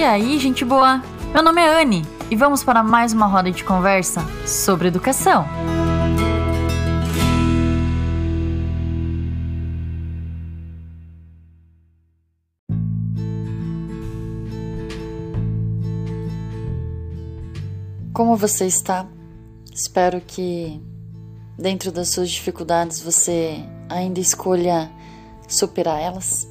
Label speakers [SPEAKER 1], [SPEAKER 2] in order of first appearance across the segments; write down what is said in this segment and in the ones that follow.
[SPEAKER 1] E aí, gente boa? Meu nome é Anne e vamos para mais uma roda de conversa sobre educação. Como você está? Espero que dentro das suas dificuldades você ainda escolha superar elas,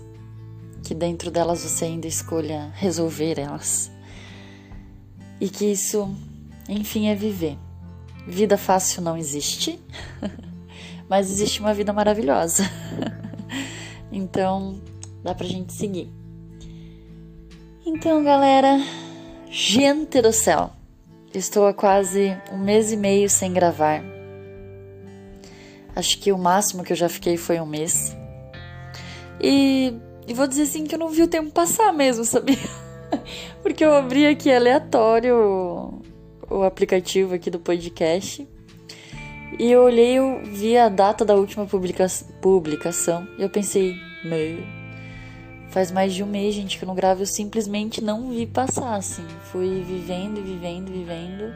[SPEAKER 1] que dentro delas você ainda escolha resolver elas. E que isso, enfim, é viver. Vida fácil não existe, mas existe uma vida maravilhosa. então, dá pra gente seguir. Então, galera, gente do céu, estou há quase um mês e meio sem gravar. Acho que o máximo que eu já fiquei foi um mês. E, e vou dizer assim que eu não vi o tempo passar mesmo, sabia? Porque eu abri aqui aleatório o, aplicativo aqui do podcast. E eu olhei, eu vi a data da última publica publicação. E eu pensei, meu, faz mais de um mês, gente, que eu não gravo. Eu simplesmente não vi passar, assim. Fui vivendo, vivendo, vivendo.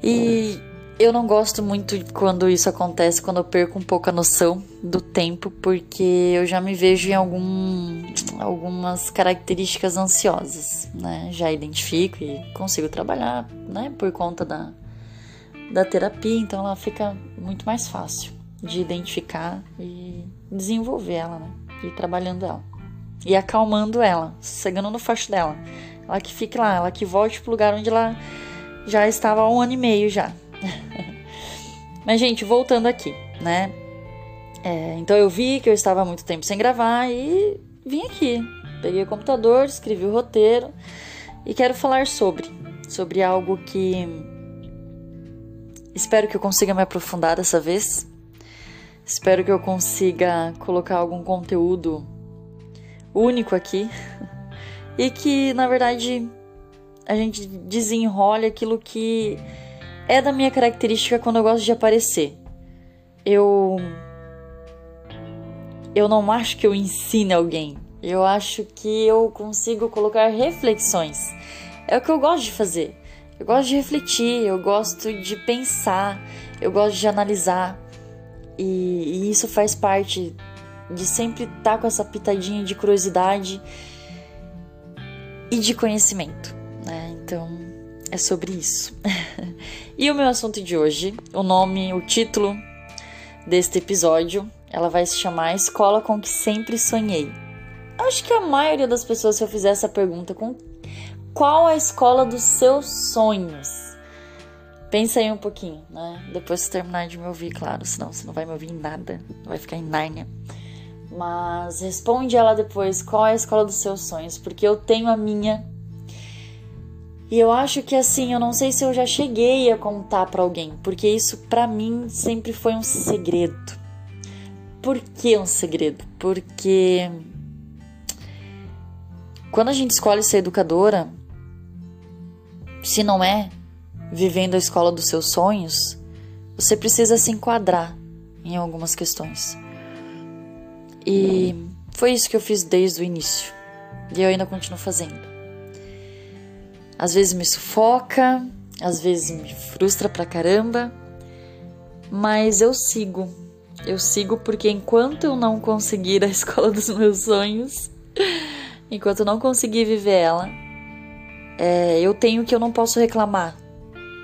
[SPEAKER 1] E eu não gosto muito quando isso acontece, quando eu perco um pouco a noção do tempo, porque eu já me vejo em algum, algumas características ansiosas, né? Já identifico e consigo trabalhar, né? Por conta da, da terapia, então ela fica muito mais fácil de identificar e desenvolver ela, né? E trabalhando ela. E acalmando ela, sossegando no facho dela. Ela que fique lá, ela que volte pro lugar onde ela já estava há um ano e meio já. Mas, gente, voltando aqui, né? É, então eu vi que eu estava há muito tempo sem gravar e vim aqui. Peguei o computador, escrevi o roteiro e quero falar sobre. Sobre algo que espero que eu consiga me aprofundar dessa vez. Espero que eu consiga colocar algum conteúdo único aqui. E que, na verdade, a gente desenrole aquilo que é da minha característica quando eu gosto de aparecer. Eu. Eu não acho que eu ensine alguém. Eu acho que eu consigo colocar reflexões. É o que eu gosto de fazer. Eu gosto de refletir, eu gosto de pensar, eu gosto de analisar. E, e isso faz parte de sempre estar com essa pitadinha de curiosidade e de conhecimento. Né? Então, é sobre isso. e o meu assunto de hoje, o nome, o título deste episódio, ela vai se chamar Escola com que sempre sonhei. Acho que a maioria das pessoas, se eu fizer essa pergunta, com qual a escola dos seus sonhos? Pensa aí um pouquinho, né? Depois que terminar de me ouvir, claro, senão você não vai me ouvir em nada, vai ficar em Nárnia. Mas responde ela depois qual é a escola dos seus sonhos, porque eu tenho a minha e eu acho que assim, eu não sei se eu já cheguei a contar para alguém, porque isso para mim sempre foi um segredo. Por que um segredo? Porque quando a gente escolhe ser educadora, se não é vivendo a escola dos seus sonhos, você precisa se enquadrar em algumas questões. E foi isso que eu fiz desde o início. E eu ainda continuo fazendo. Às vezes me sufoca, às vezes me frustra pra caramba, mas eu sigo. Eu sigo porque enquanto eu não conseguir a escola dos meus sonhos, enquanto eu não conseguir viver ela, é, eu tenho que eu não posso reclamar,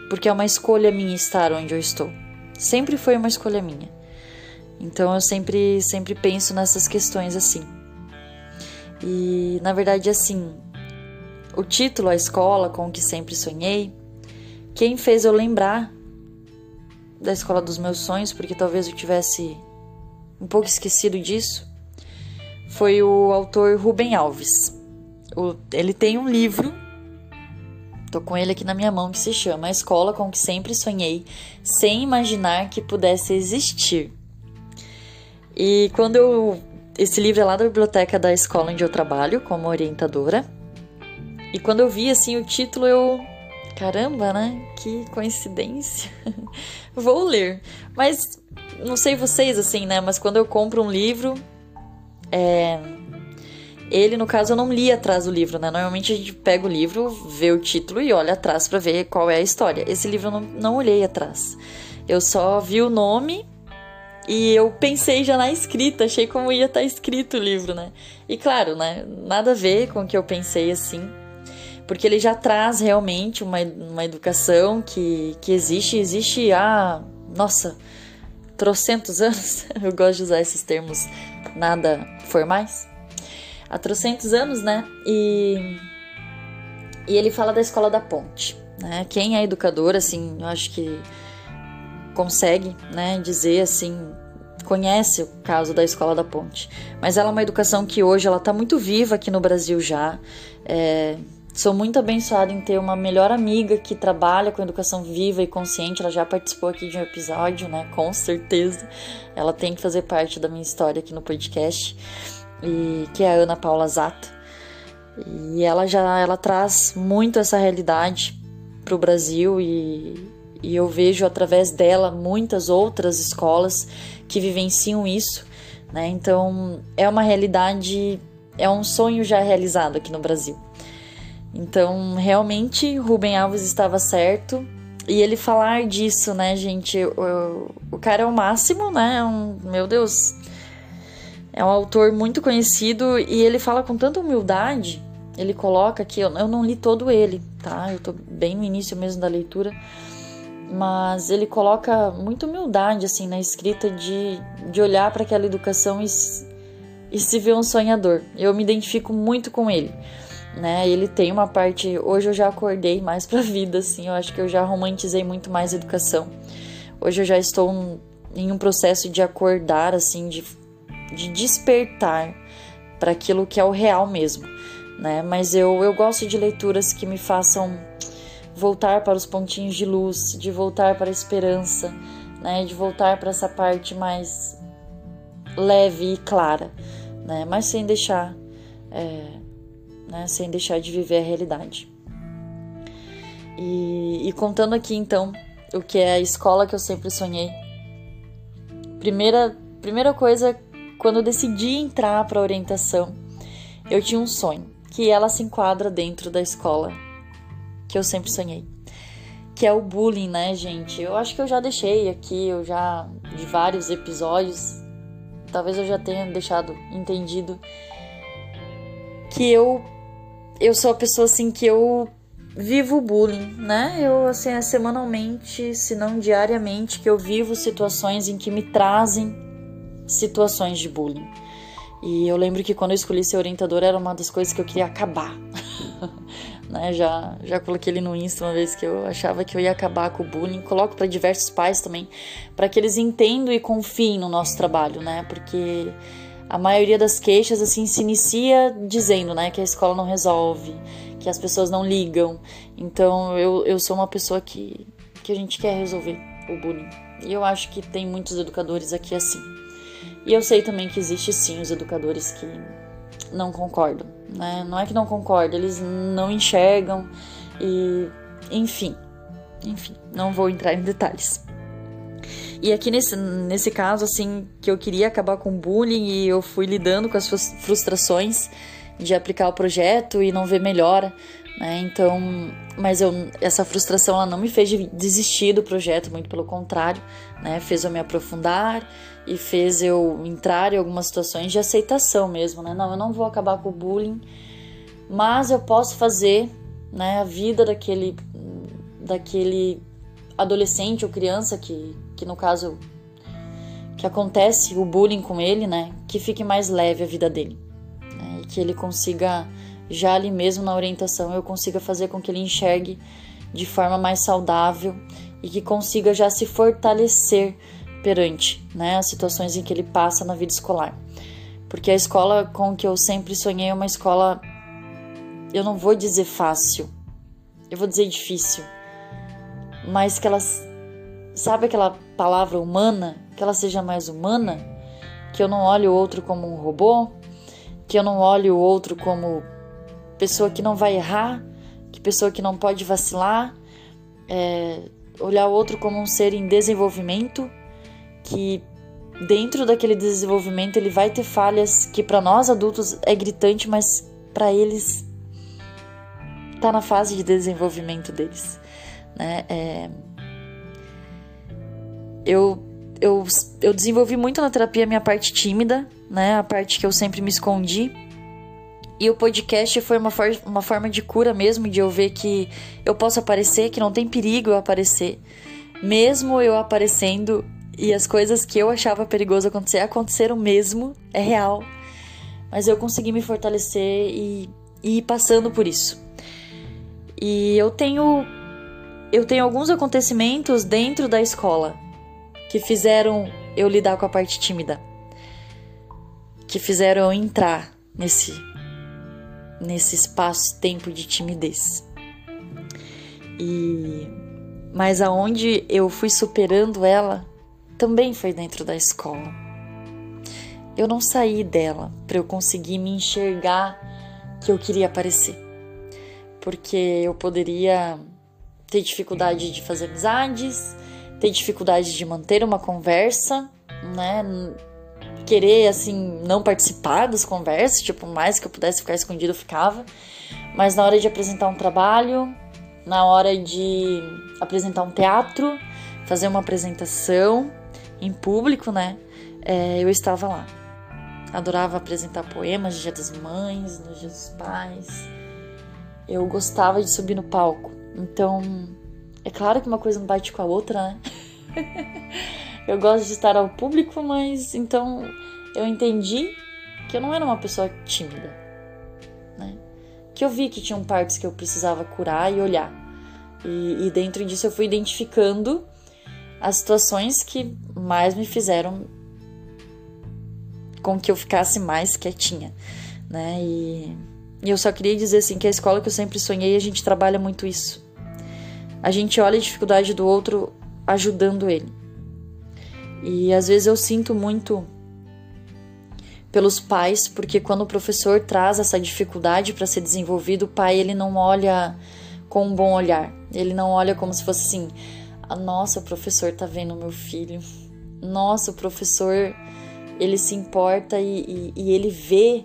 [SPEAKER 1] porque é uma escolha minha estar onde eu estou. Sempre foi uma escolha minha. Então eu sempre, sempre penso nessas questões assim. E na verdade, assim, o título A Escola com o que sempre sonhei, quem fez eu lembrar da escola dos meus sonhos, porque talvez eu tivesse um pouco esquecido disso, foi o autor Rubem Alves. O, ele tem um livro, tô com ele aqui na minha mão, que se chama A Escola com que sempre sonhei, sem imaginar que pudesse existir. E quando eu. Esse livro é lá da biblioteca da escola onde eu trabalho como orientadora. E quando eu vi assim o título, eu. Caramba, né? Que coincidência. Vou ler. Mas não sei vocês assim, né? Mas quando eu compro um livro. É... Ele, no caso, eu não li atrás do livro, né? Normalmente a gente pega o livro, vê o título e olha atrás para ver qual é a história. Esse livro eu não, não olhei atrás. Eu só vi o nome e eu pensei já na escrita, achei como ia estar tá escrito o livro, né? E claro, né? Nada a ver com o que eu pensei assim, porque ele já traz realmente uma, uma educação que, que existe, existe há, nossa, trocentos anos. Eu gosto de usar esses termos nada formais há trocentos anos, né? E, e ele fala da escola da ponte, né? Quem é educador, assim, eu acho que consegue, né, dizer assim, conhece o caso da escola da ponte. Mas ela é uma educação que hoje ela está muito viva aqui no Brasil já. É, Sou muito abençoada em ter uma melhor amiga que trabalha com educação viva e consciente. Ela já participou aqui de um episódio, né? Com certeza. Ela tem que fazer parte da minha história aqui no podcast e que é a Ana Paula Zato. E ela já ela traz muito essa realidade para o Brasil e, e eu vejo através dela muitas outras escolas que vivenciam isso, né? Então é uma realidade, é um sonho já realizado aqui no Brasil. Então realmente Rubem Alves estava certo e ele falar disso, né, gente? O, o cara é o máximo, né? Um, meu Deus, é um autor muito conhecido e ele fala com tanta humildade. Ele coloca aqui, eu, eu não li todo ele, tá? Eu tô bem no início mesmo da leitura. Mas ele coloca muita humildade, assim, na escrita de, de olhar para aquela educação e, e se ver um sonhador. Eu me identifico muito com ele né? Ele tem uma parte. Hoje eu já acordei mais para vida, assim. Eu acho que eu já romantizei muito mais a educação. Hoje eu já estou em um processo de acordar, assim, de de despertar para aquilo que é o real mesmo, né? Mas eu, eu gosto de leituras que me façam voltar para os pontinhos de luz, de voltar para a esperança, né? De voltar para essa parte mais leve e clara, né? Mas sem deixar, é, né? Sem deixar de viver a realidade. E, e contando aqui então o que é a escola que eu sempre sonhei. Primeira, primeira coisa quando eu decidi entrar para orientação, eu tinha um sonho, que ela se enquadra dentro da escola que eu sempre sonhei. Que é o bullying, né, gente? Eu acho que eu já deixei aqui, eu já de vários episódios, talvez eu já tenha deixado entendido que eu eu sou a pessoa assim que eu vivo o bullying, né? Eu assim, é semanalmente, se não diariamente, que eu vivo situações em que me trazem situações de bullying. E eu lembro que quando eu escolhi ser orientadora era uma das coisas que eu queria acabar. né? Já, já coloquei ele no Insta uma vez que eu achava que eu ia acabar com o bullying. Coloco para diversos pais também, para que eles entendam e confiem no nosso trabalho, né? Porque a maioria das queixas assim se inicia dizendo, né, que a escola não resolve, que as pessoas não ligam. Então eu, eu sou uma pessoa que, que a gente quer resolver o bullying. E eu acho que tem muitos educadores aqui assim. E eu sei também que existe sim os educadores que não concordam, né? Não é que não concordam, eles não enxergam e enfim, enfim, não vou entrar em detalhes. E aqui nesse, nesse caso, assim, que eu queria acabar com o bullying e eu fui lidando com as frustrações de aplicar o projeto e não ver melhora, né? Então, mas eu, essa frustração ela não me fez desistir do projeto, muito pelo contrário, né? Fez eu me aprofundar e fez eu entrar em algumas situações de aceitação mesmo, né? Não, eu não vou acabar com o bullying, mas eu posso fazer, né, a vida daquele daquele adolescente ou criança que, que no caso que acontece o bullying com ele, né, que fique mais leve a vida dele, né, e que ele consiga já ali mesmo na orientação eu consiga fazer com que ele enxergue de forma mais saudável e que consiga já se fortalecer perante né, as situações em que ele passa na vida escolar. Porque a escola com que eu sempre sonhei é uma escola, eu não vou dizer fácil, eu vou dizer difícil, mas que ela, sabe aquela palavra humana, que ela seja mais humana, que eu não olhe o outro como um robô, que eu não olhe o outro como pessoa que não vai errar, que pessoa que não pode vacilar, é, olhar o outro como um ser em desenvolvimento? Que dentro daquele desenvolvimento ele vai ter falhas que para nós adultos é gritante, mas para eles tá na fase de desenvolvimento deles, né? É... Eu, eu, eu desenvolvi muito na terapia a minha parte tímida, né? A parte que eu sempre me escondi. E o podcast foi uma, for uma forma de cura mesmo, de eu ver que eu posso aparecer, que não tem perigo eu aparecer. Mesmo eu aparecendo e as coisas que eu achava perigoso acontecer, aconteceram mesmo, é real. Mas eu consegui me fortalecer e, e ir passando por isso. E eu tenho eu tenho alguns acontecimentos dentro da escola que fizeram eu lidar com a parte tímida. Que fizeram eu entrar nesse nesse espaço-tempo de timidez. E mas aonde eu fui superando ela também foi dentro da escola. Eu não saí dela para eu conseguir me enxergar que eu queria aparecer porque eu poderia ter dificuldade de fazer amizades, ter dificuldade de manter uma conversa, né? Querer, assim, não participar das conversas, tipo, mais que eu pudesse ficar escondido, eu ficava. Mas na hora de apresentar um trabalho, na hora de apresentar um teatro, fazer uma apresentação em público, né? É, eu estava lá. Adorava apresentar poemas no Dia das Mães, no Dia dos Pais eu gostava de subir no palco. Então, é claro que uma coisa não bate com a outra, né? eu gosto de estar ao público, mas então eu entendi que eu não era uma pessoa tímida, né? Que eu vi que tinham partes que eu precisava curar e olhar. E, e dentro disso eu fui identificando as situações que mais me fizeram com que eu ficasse mais quietinha, né? E e eu só queria dizer assim que a escola que eu sempre sonhei, a gente trabalha muito isso. A gente olha a dificuldade do outro ajudando ele. E às vezes eu sinto muito pelos pais, porque quando o professor traz essa dificuldade para ser desenvolvido, o pai ele não olha com um bom olhar. Ele não olha como se fosse assim: ah, "Nossa, o professor tá vendo meu filho. Nossa, o professor ele se importa e, e, e ele vê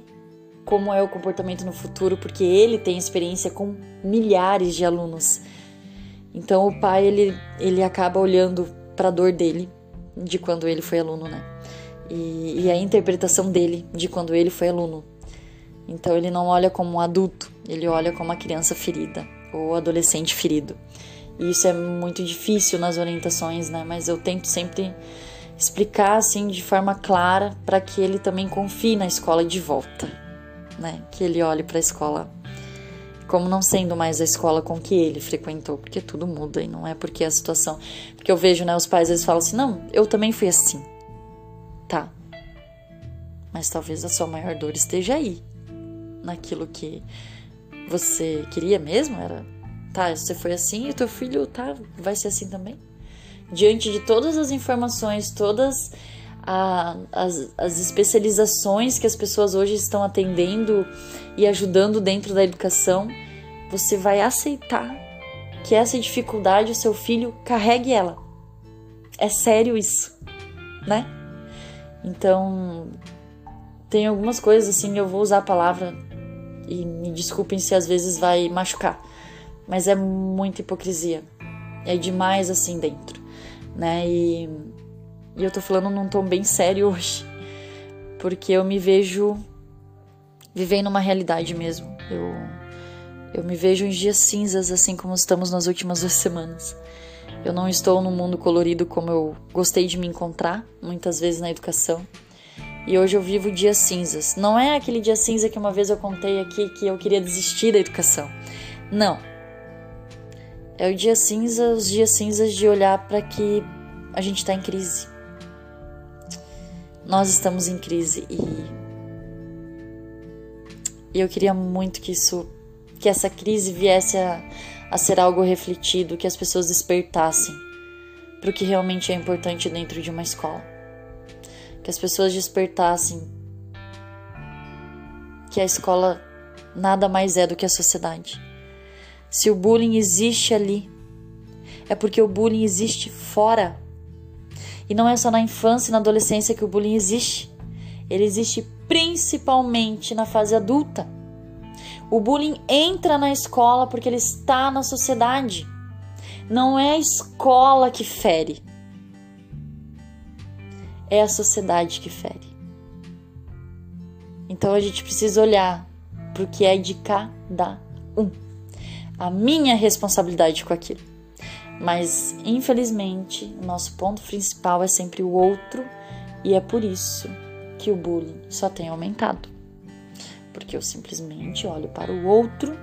[SPEAKER 1] como é o comportamento no futuro, porque ele tem experiência com milhares de alunos. Então o pai ele, ele acaba olhando para a dor dele de quando ele foi aluno, né? E, e, a interpretação dele de quando ele foi aluno. Então ele não olha como um adulto, ele olha como uma criança ferida ou adolescente ferido. E isso é muito difícil nas orientações, né? Mas eu tento sempre explicar assim de forma clara para que ele também confie na escola de volta né? Que ele olhe para a escola como não sendo mais a escola com que ele frequentou, porque tudo muda e não é porque a situação. Porque eu vejo, né, os pais eles falam assim: "Não, eu também fui assim". Tá. Mas talvez a sua maior dor esteja aí, naquilo que você queria mesmo, era tá, você foi assim e teu filho tá, vai ser assim também. Diante de todas as informações, todas a, as, as especializações que as pessoas hoje estão atendendo e ajudando dentro da educação, você vai aceitar que essa dificuldade o seu filho carregue ela. É sério isso, né? Então, tem algumas coisas assim, eu vou usar a palavra e me desculpem se às vezes vai machucar, mas é muita hipocrisia. É demais assim dentro, né? E e eu tô falando num tom bem sério hoje, porque eu me vejo vivendo uma realidade mesmo. Eu eu me vejo em dias cinzas assim como estamos nas últimas duas semanas. Eu não estou num mundo colorido como eu gostei de me encontrar muitas vezes na educação. E hoje eu vivo dias cinzas. Não é aquele dia cinza que uma vez eu contei aqui que eu queria desistir da educação. Não. É o dia cinza, os dias cinzas de olhar para que a gente está em crise nós estamos em crise e eu queria muito que isso, que essa crise viesse a, a ser algo refletido, que as pessoas despertassem para o que realmente é importante dentro de uma escola, que as pessoas despertassem que a escola nada mais é do que a sociedade. Se o bullying existe ali, é porque o bullying existe fora E não é só na infância e na adolescência que o bullying existe. Ele existe principalmente na fase adulta. O bullying entra na escola porque ele está na sociedade. Não é a escola que fere, é a sociedade que fere. Então a gente precisa olhar para o que é de cada um. A minha responsabilidade com aquilo. Mas, infelizmente, o nosso ponto principal é sempre o outro, e é por isso que o bullying só tem aumentado. Porque eu simplesmente olho para o outro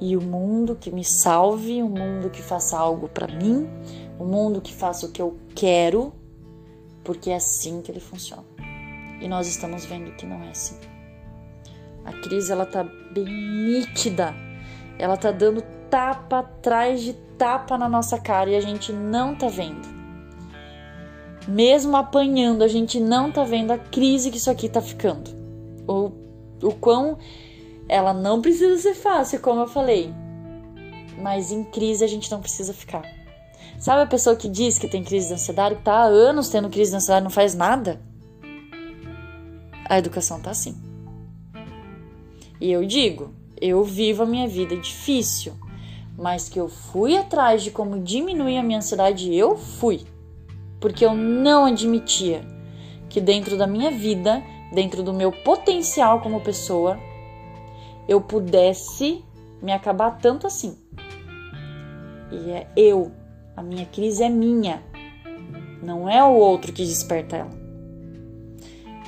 [SPEAKER 1] e o mundo que me salve, o mundo que faça algo para mim, o mundo que faça o que eu quero, porque é assim que ele funciona. E nós estamos vendo que não é assim. A crise ela tá bem nítida. Ela tá dando tapa atrás de tapa na nossa cara e a gente não tá vendo. Mesmo apanhando, a gente não tá vendo a crise que isso aqui tá ficando. O, o quão ela não precisa ser fácil, como eu falei. Mas em crise a gente não precisa ficar. Sabe a pessoa que diz que tem crise de ansiedade, que tá há anos tendo crise de ansiedade e não faz nada? A educação tá assim. E eu digo, eu vivo a minha vida difícil, mas que eu fui atrás de como diminuir a minha ansiedade, eu fui. Porque eu não admitia que dentro da minha vida, dentro do meu potencial como pessoa, eu pudesse me acabar tanto assim. E é eu, a minha crise é minha, não é o outro que desperta ela.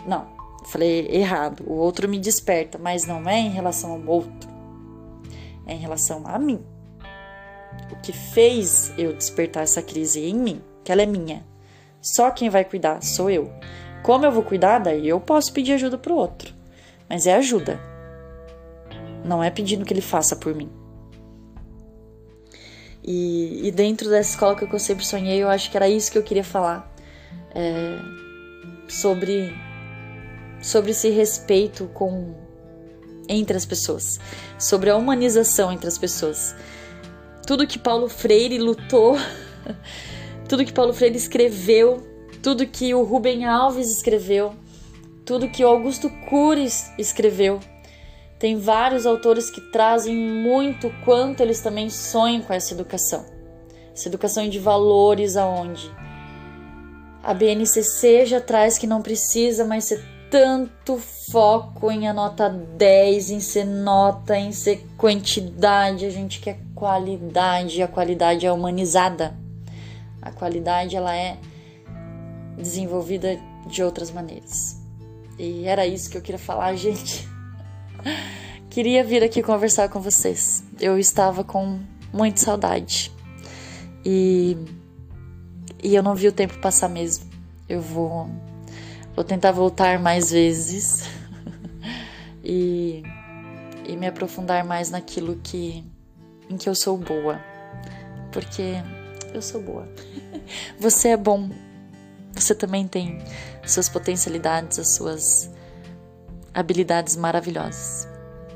[SPEAKER 1] Não, falei errado. O outro me desperta, mas não é em relação ao outro, é em relação a mim. O que fez eu despertar essa crise em mim, que ela é minha. Só quem vai cuidar sou eu. Como eu vou cuidar, daí eu posso pedir ajuda pro outro. Mas é ajuda, não é pedindo que ele faça por mim. E, e, dentro dessa escola que eu sempre sonhei, eu acho que era isso que eu queria falar. É, sobre, sobre esse respeito com entre as pessoas. Sobre a humanização entre as pessoas. Tudo que Paulo Freire lutou, tudo que Paulo Freire escreveu, tudo que o Rubem Alves escreveu, tudo que o Augusto Cures escreveu. Tem vários autores que trazem muito quanto eles também sonham com essa educação. Essa educação de valores aonde? A BNCC já traz que não precisa mais ser tanto foco em a nota 10, em ser nota, em ser quantidade, a gente quer qualidade, a qualidade é humanizada. A qualidade ela é desenvolvida de outras maneiras. E era isso que eu queria falar, gente. Queria vir aqui conversar com vocês. Eu estava com muita saudade. E, e eu não vi o tempo passar mesmo. Eu vou, vou tentar voltar mais vezes e, e me aprofundar mais naquilo que, em que eu sou boa. Porque eu sou boa. Você é bom. Você também tem suas potencialidades, as suas habilidades maravilhosas.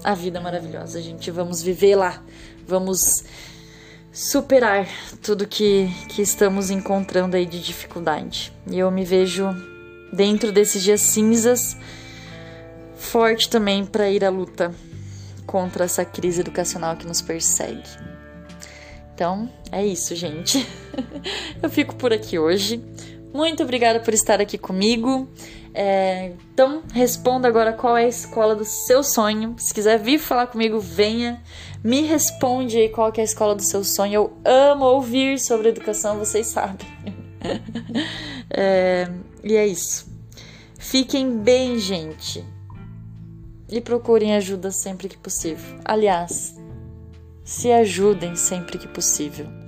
[SPEAKER 1] A vida maravilhosa, gente. Vamos viver lá. Vamos superar tudo que, que estamos encontrando aí de dificuldade. E eu me vejo dentro desses dias cinzas forte também para ir à luta contra essa crise educacional que nos persegue. Então, é isso, gente. eu fico por aqui hoje. Muito obrigada por estar aqui comigo. É, então, responda agora qual é a escola do seu sonho. Se quiser vir falar comigo, venha. Me responde aí qual é a escola do seu sonho. Eu amo ouvir sobre educação, vocês sabem. é, e é isso. Fiquem bem, gente. E procurem ajuda sempre que possível. Aliás, se ajudem sempre que possível.